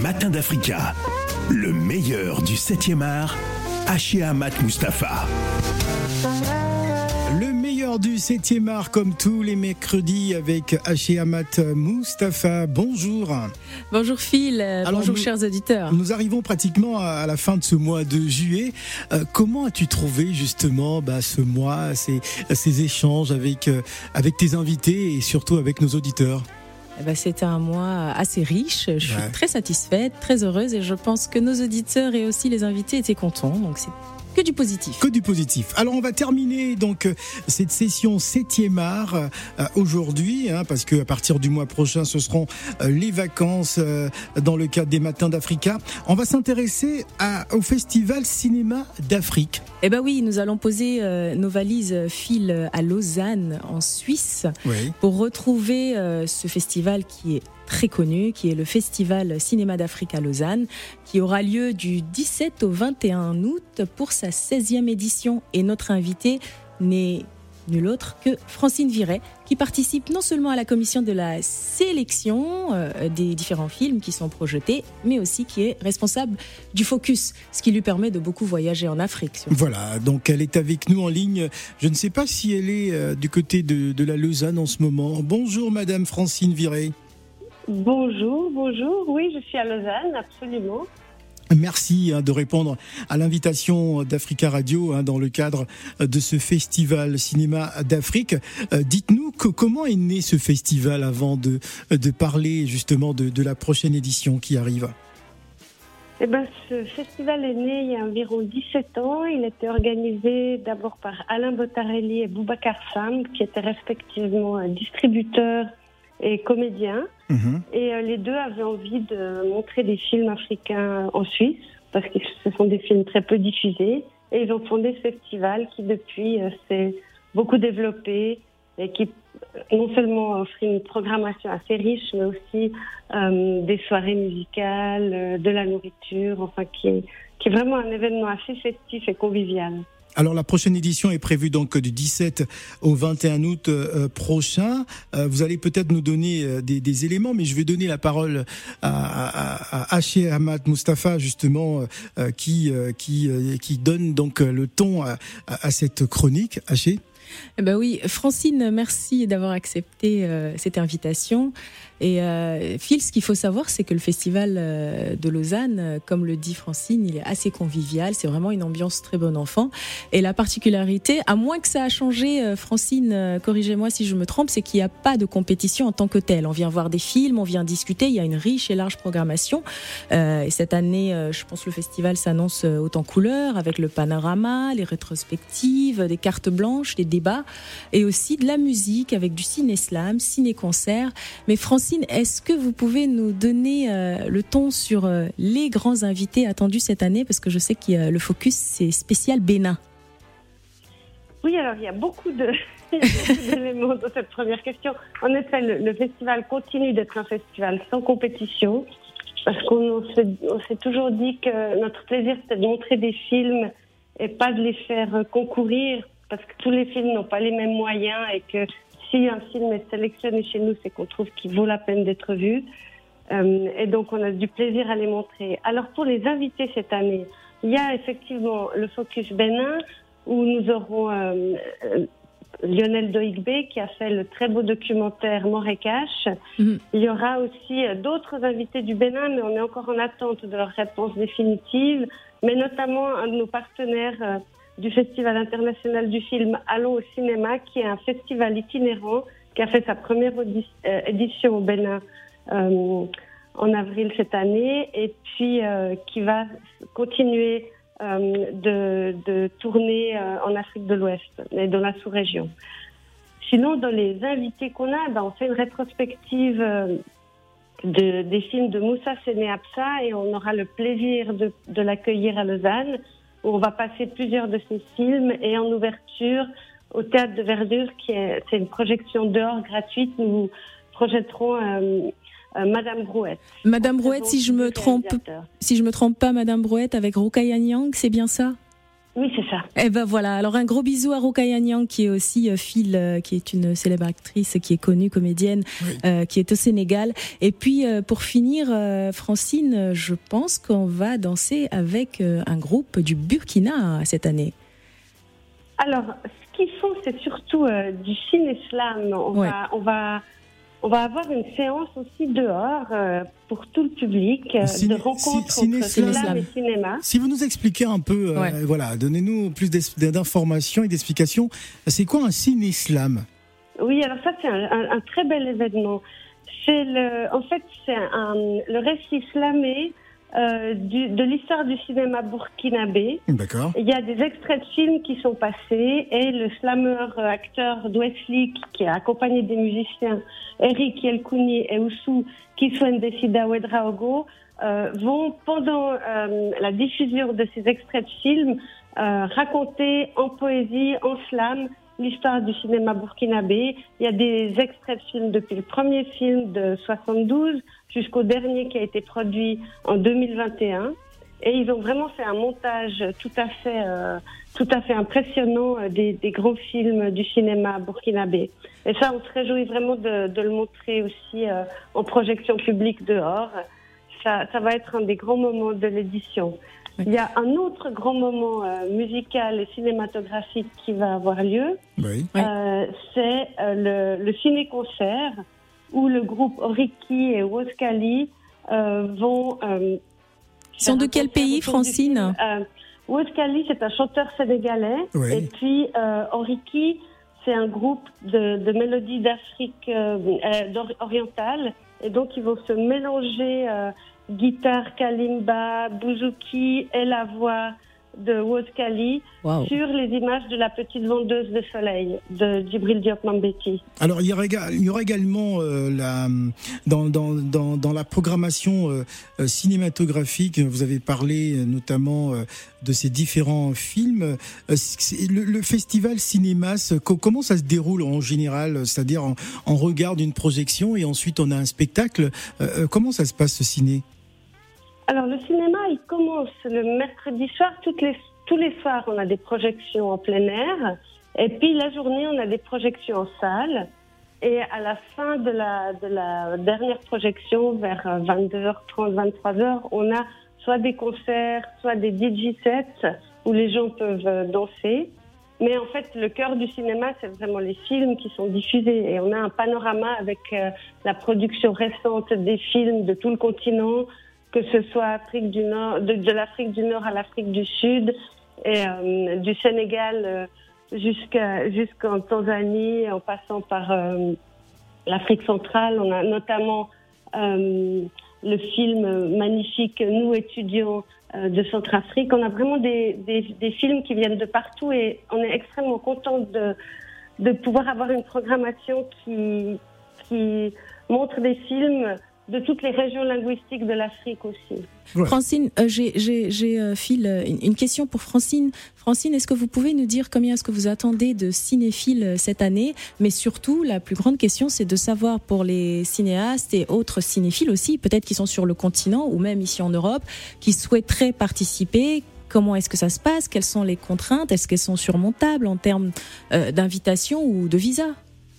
matins d'Africa. Le meilleur du 7e art, Haché Amat Mustafa. Le meilleur du 7e art, comme tous les mercredis, avec Haché Amat Mustafa. Bonjour. Bonjour Phil, bonjour chers auditeurs. Nous arrivons pratiquement à la fin de ce mois de juillet. Euh, comment as-tu trouvé justement bah, ce mois, ces, ces échanges avec, euh, avec tes invités et surtout avec nos auditeurs? Ben, c'était un mois assez riche. Je suis très satisfaite, très heureuse et je pense que nos auditeurs et aussi les invités étaient contents. Donc c'est que du positif. Que du positif. Alors on va terminer donc euh, cette session 7e art euh, aujourd'hui, hein, parce que à partir du mois prochain, ce seront euh, les vacances dans le cadre des Matins d'Africa. On va s'intéresser au Festival Cinéma d'Afrique. Eh ben oui, nous allons poser nos valises fil à Lausanne, en Suisse, pour retrouver ce festival qui est très connu, qui est le Festival Cinéma d'Afrique à Lausanne, qui aura lieu du 17 au 21 août pour sa 16e édition. Et notre invité n'est nul autre que Francine Viret, qui participe non seulement à la commission de la sélection euh, des différents films qui sont projetés, mais aussi qui est responsable du focus, ce qui lui permet de beaucoup voyager en Afrique. Voilà, donc elle est avec nous en ligne. Je ne sais pas si elle est euh, du côté de, de la Lausanne en ce moment. Bonjour Madame Francine Viret. Bonjour, bonjour. Oui, je suis à Lausanne, absolument. Merci hein, de répondre à l'invitation d'Africa Radio hein, dans le cadre de ce festival cinéma d'Afrique. Euh, dites-nous comment est né ce festival avant de, de parler justement de, de la prochaine édition qui arrive? Eh ben, ce festival est né il y a environ 17 ans. Il était organisé d'abord par Alain Botarelli et Boubacar Sam, qui étaient respectivement distributeurs et comédien. Mhm. Et euh, les deux avaient envie de montrer des films africains en Suisse, parce que ce sont des films très peu diffusés. Et ils ont fondé ce festival qui, depuis, euh, s'est beaucoup développé et qui euh, non seulement offre une programmation assez riche, mais aussi des soirées musicales, de la nourriture, enfin, qui est, qui est vraiment un événement assez festif et convivial. Alors la prochaine édition est prévue donc du 17 au 21 août euh, prochain. Euh, vous allez peut-être nous donner euh, des, éléments, mais je vais donner la parole à, à, à Ahmad Mustafa justement qui qui qui donne donc le ton à, cette chronique. Haché. Eh ben oui, Francine, merci d'avoir accepté cette invitation. Et euh, Phil, ce qu'il faut savoir, c'est que le festival euh, de Lausanne, euh, comme le dit Francine, il est assez convivial. C'est vraiment une ambiance très bon enfant. Et la particularité, à moins que ça a changé, euh, Francine, corrigez-moi si je me trompe, c'est qu'il n'y a pas de compétition en tant que telle. On vient voir des films, on vient discuter. Il y a une riche et large programmation. et cette année, je pense le festival s'annonce autant couleur avec le panorama, les rétrospectives, des cartes blanches, des débats, et aussi de la musique avec du ciné-slam, ciné-concert. Mais Francine est-ce que vous pouvez nous donner euh, le ton sur euh, les grands invités attendus cette année? Parce que je sais que le focus, c'est spécial Bénin. Oui, alors il y a beaucoup d'éléments dans cette première question. En effet, le, festival continue d'être un festival sans compétition. Parce qu'on s'est toujours dit que notre plaisir, c'était de montrer des films et pas de les faire concourir, parce que tous les films n'ont pas les mêmes moyens et que si un film est sélectionné chez nous, c'est qu'on trouve qu'il vaut la peine d'être vu. Euh, et donc, on a du plaisir à les montrer. Alors, pour les invités cette année, il y a effectivement le Focus Bénin, où nous aurons euh, euh Lionel Doigbe, qui a fait le très beau documentaire Morécache. Mhm. Il y aura aussi d'autres invités du Bénin, mais on est encore en attente de leur réponse définitive. Mais notamment un de nos partenaires du Festival international du film Allons au cinéma, qui est un festival itinérant qui a fait sa première euh, édition au Bénin euh, en avril cette année et puis euh, qui va continuer de, tourner en Afrique de l'Ouest et dans la sous-région. Sinon, dans les invités qu'on a, ben, on fait une rétrospective de, des films de Moussa Séné et on aura le plaisir de, de l'accueillir à Lausanne où on va passer plusieurs de ces films et en ouverture au théâtre de Verdure, qui est c'est une projection dehors gratuite. Nous projetterons euh, euh, Madame Brouette. Madame Brouette, si je me trompe, si je me trompe pas, Madame Brouette avec Rukaya Nyang, c'est bien ça? Oui, c'est ça. Eh ben voilà. Alors un gros bisou à Rokaya Nyang qui est aussi euh, Phil, euh, qui est une célèbre actrice, qui est connue comédienne, euh, qui est au Sénégal. Et puis pour finir, Francine, je pense qu'on va danser avec un groupe du Burkina cette année. Alors, ce qu'ils font, c'est surtout du ciné-slam. On va, on va on va avoir une séance aussi dehors euh, pour tout le public euh, de rencontres entre slam et cinéma. Si vous nous expliquez un peu, euh, voilà, donnez-nous plus d'informations et d'explications. C'est quoi un ciné-slam? Oui, alors ça c'est un, très bel événement. C'est le, en fait, c'est le récit slamé euh, du, de l'histoire du cinéma burkinabé. D'accord. Il y a des extraits de films qui sont passés et le slammer euh, acteur Dwesley qui a accompagné des musiciens Eric Yelkouni et Oussou Kiswendesida Wedraogo euh, vont pendant euh, la diffusion de ces extraits de films euh, raconter en poésie, en slam, l'histoire du cinéma burkinabé. Il y a des extraits de films depuis le premier film de 72 jusqu'au dernier qui a été produit en 2021. Et ils ont vraiment fait un montage tout à fait, euh, tout à fait impressionnant euh, des, des, grands films du cinéma burkinabé. Et ça, on se réjouit vraiment de, de le montrer aussi euh, en projection publique dehors. Ça, ça va être un des grands moments de l'édition. Il y a un autre grand moment musical et cinématographique qui va avoir lieu. Oui. c'est le, le ciné-concert où le groupe Oriki et Woskali euh, vont. Euh, Ils sont de quel pays, Francine euh, Woskali, c'est un chanteur sénégalais. Et puis euh, Oriki, c'est un groupe de, de mélodies d'Afrique euh, orientale. Et donc, ils vont se mélanger guitare, kalimba, bouzouki et la voix de Wozkali sur les images de la petite vendeuse de soleil de Djibril Diop Mambeti. Alors il y aura, il y aura également euh, la, dans, dans, dans, dans, la programmation euh, euh, cinématographique, vous avez parlé notamment de ces différents films. Le, le, festival Cinémas, comment ça se déroule en général C'est-à-dire on, on, regarde une projection et ensuite on a un spectacle. comment ça se passe ce ciné? Alors le cinéma, il commence le mercredi soir. Toutes les, tous les soirs, on a des projections en plein air. Et puis la journée, on a des projections en salle. Et à la fin de la, de la dernière projection, vers 22h30, 23h, on a soit des concerts, soit des DJ sets où les gens peuvent danser. Mais en fait, le cœur du cinéma, c'est vraiment les films qui sont diffusés. Et on a un panorama avec euh, la production récente des films de tout le continent, que ce soit Afrique du Nord, de, l'Afrique du Nord à l'Afrique du Sud, et euh, du Sénégal euh, jusqu'à jusqu'en Tanzanie, en passant par euh, l'Afrique centrale. On a notamment le film magnifique Nous étudiants de Centrafrique. On a vraiment des, des, des, films qui viennent de partout et on est extrêmement content de, de pouvoir avoir une programmation qui, qui montre des films de toutes les régions linguistiques de l'Afrique aussi. Francine, euh, j'ai euh, euh, une, question pour Francine. Francine, est-ce que vous pouvez nous dire combien est-ce que vous attendez de cinéphiles euh, cette année? Mais surtout, la plus grande question, c'est de savoir pour les cinéastes et autres cinéphiles aussi, peut-être qui sont sur le continent ou même ici en Europe, qui souhaiteraient participer, Comment est-ce que ça se passe? Quelles sont les contraintes? Est-ce qu'elles sont surmontables en termes d'invitation ou de visa?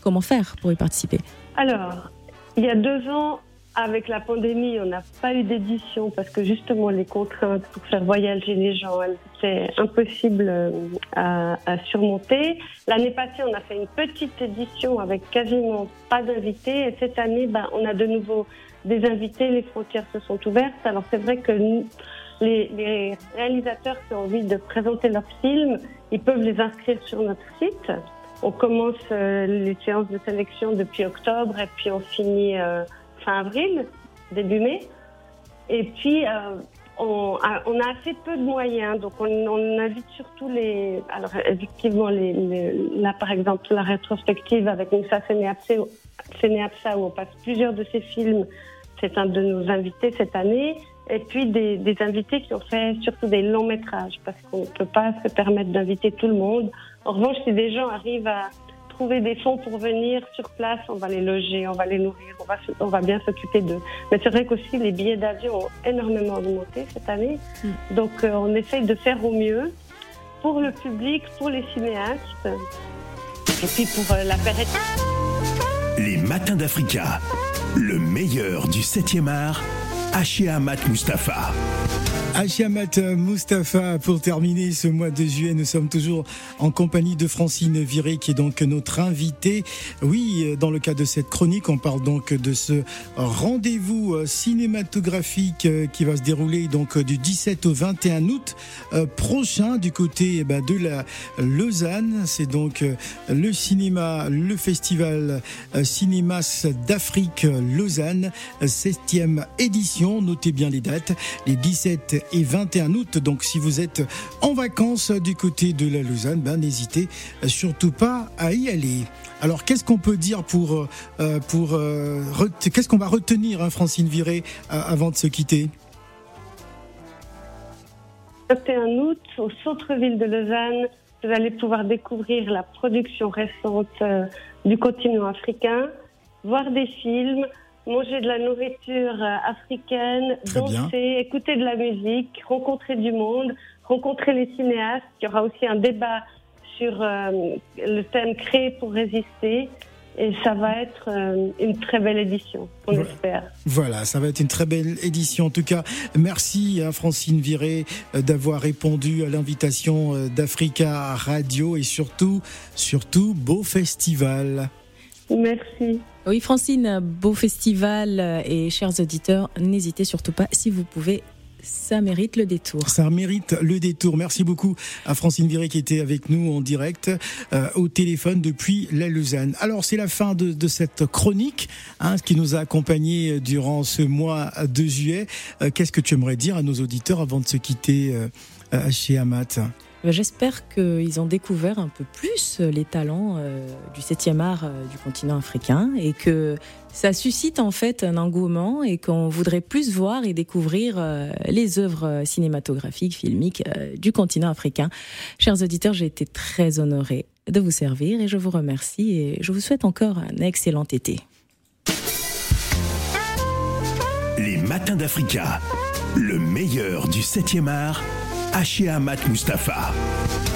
Comment faire pour y participer? Alors, il y a deux ans, avec la pandémie, on n'a pas eu d'édition parce que justement les contraintes pour faire voyager les gens, c'est impossible euh, à, à surmonter. L'année passée, on a fait une petite édition avec quasiment pas d'invités et cette année, ben, on a de nouveau des invités, les frontières se sont ouvertes. Alors c'est vrai que les, les, réalisateurs qui ont envie de présenter leurs films, ils peuvent les inscrire sur notre site. On commence euh, les séances de sélection depuis octobre et puis on finit euh, fin avril, début mai. Et puis, euh, on, a, assez peu de moyens, donc on, on invite surtout les. Alors, effectivement, les, là, par exemple, la rétrospective avec Moussa Sénéapsa, où on passe plusieurs de ses films, c'est un de nos invités cette année. Et puis des, des invités qui ont fait surtout des longs métrages, parce qu'on ne peut pas se permettre d'inviter tout le monde. En revanche, si des gens arrivent à, trouver des fonds pour venir sur place, on va les loger, on va les nourrir, on va, on va bien s'occuper d'eux. Mais c'est vrai qu'aussi les billets d'avion ont énormément augmenté cette année. Mm. Donc euh, on essaye de faire au mieux. pour le public, pour les cinéastes, et puis pour euh, la pérennité. Les matins d'Africa, le meilleur du 7e art, Haché Amat Mustafa. Achiamat Mustafa, pour terminer ce mois de juillet, nous sommes toujours en compagnie de Francine Viré, qui est donc notre invitée. Oui, dans le cadre de cette chronique, on parle donc de ce rendez-vous cinématographique qui va se dérouler donc du 17 au 21 août euh, prochain du côté eh ben, de la Lausanne. C'est donc le cinéma, le festival euh, Cinémas d'Afrique Lausanne, 7e édition. Notez bien les dates, les 17 et 21 août. Donc si vous êtes en vacances du côté de la Lausanne, ben, n'hésitez surtout pas à y aller. Alors qu'est-ce qu'on peut dire pour, euh, pour euh, qu'est-ce qu'on va retenir, hein, Francine Viré, avant de se quitter? 21 août, au centre-ville de Lausanne, vous allez pouvoir découvrir la production récente euh, du continent africain, voir des films, manger de la nourriture euh, africaine, danser, écouter de la musique, rencontrer du monde, rencontrer les cinéastes. Il y aura aussi un débat sur euh, le thème créé pour résister. Et ça va être euh, une très belle édition, on espère. Voilà, ça va être une très belle édition. En tout cas, merci à Francine Viré d'avoir répondu à l'invitation d'Africa Radio et surtout, surtout, beau festival. Merci. Oui, Francine, beau festival et chers auditeurs, n'hésitez surtout pas si vous pouvez. Ça mérite le détour. Ça mérite le détour. Merci beaucoup à Francine Viré qui était avec nous en direct euh, au téléphone depuis la Lausanne. Alors c'est la fin de, cette chronique hein, qui nous a accompagnés durant ce mois de juillet. Euh, qu'est-ce que tu aimerais dire à nos auditeurs avant de se quitter euh, chez Amat? J'espère qu'ils ont découvert un peu plus euh, les talents euh, du 7e art euh, du continent africain et que ça suscite en fait un engouement et qu'on voudrait plus voir et découvrir les œuvres cinématographiques, filmiques du continent africain. Chers auditeurs, j'ai été très honorée de vous servir et je vous remercie et je vous souhaite encore un excellent été. Les matins d'Africa, le meilleur du 7e art Haché Amat Mustafa.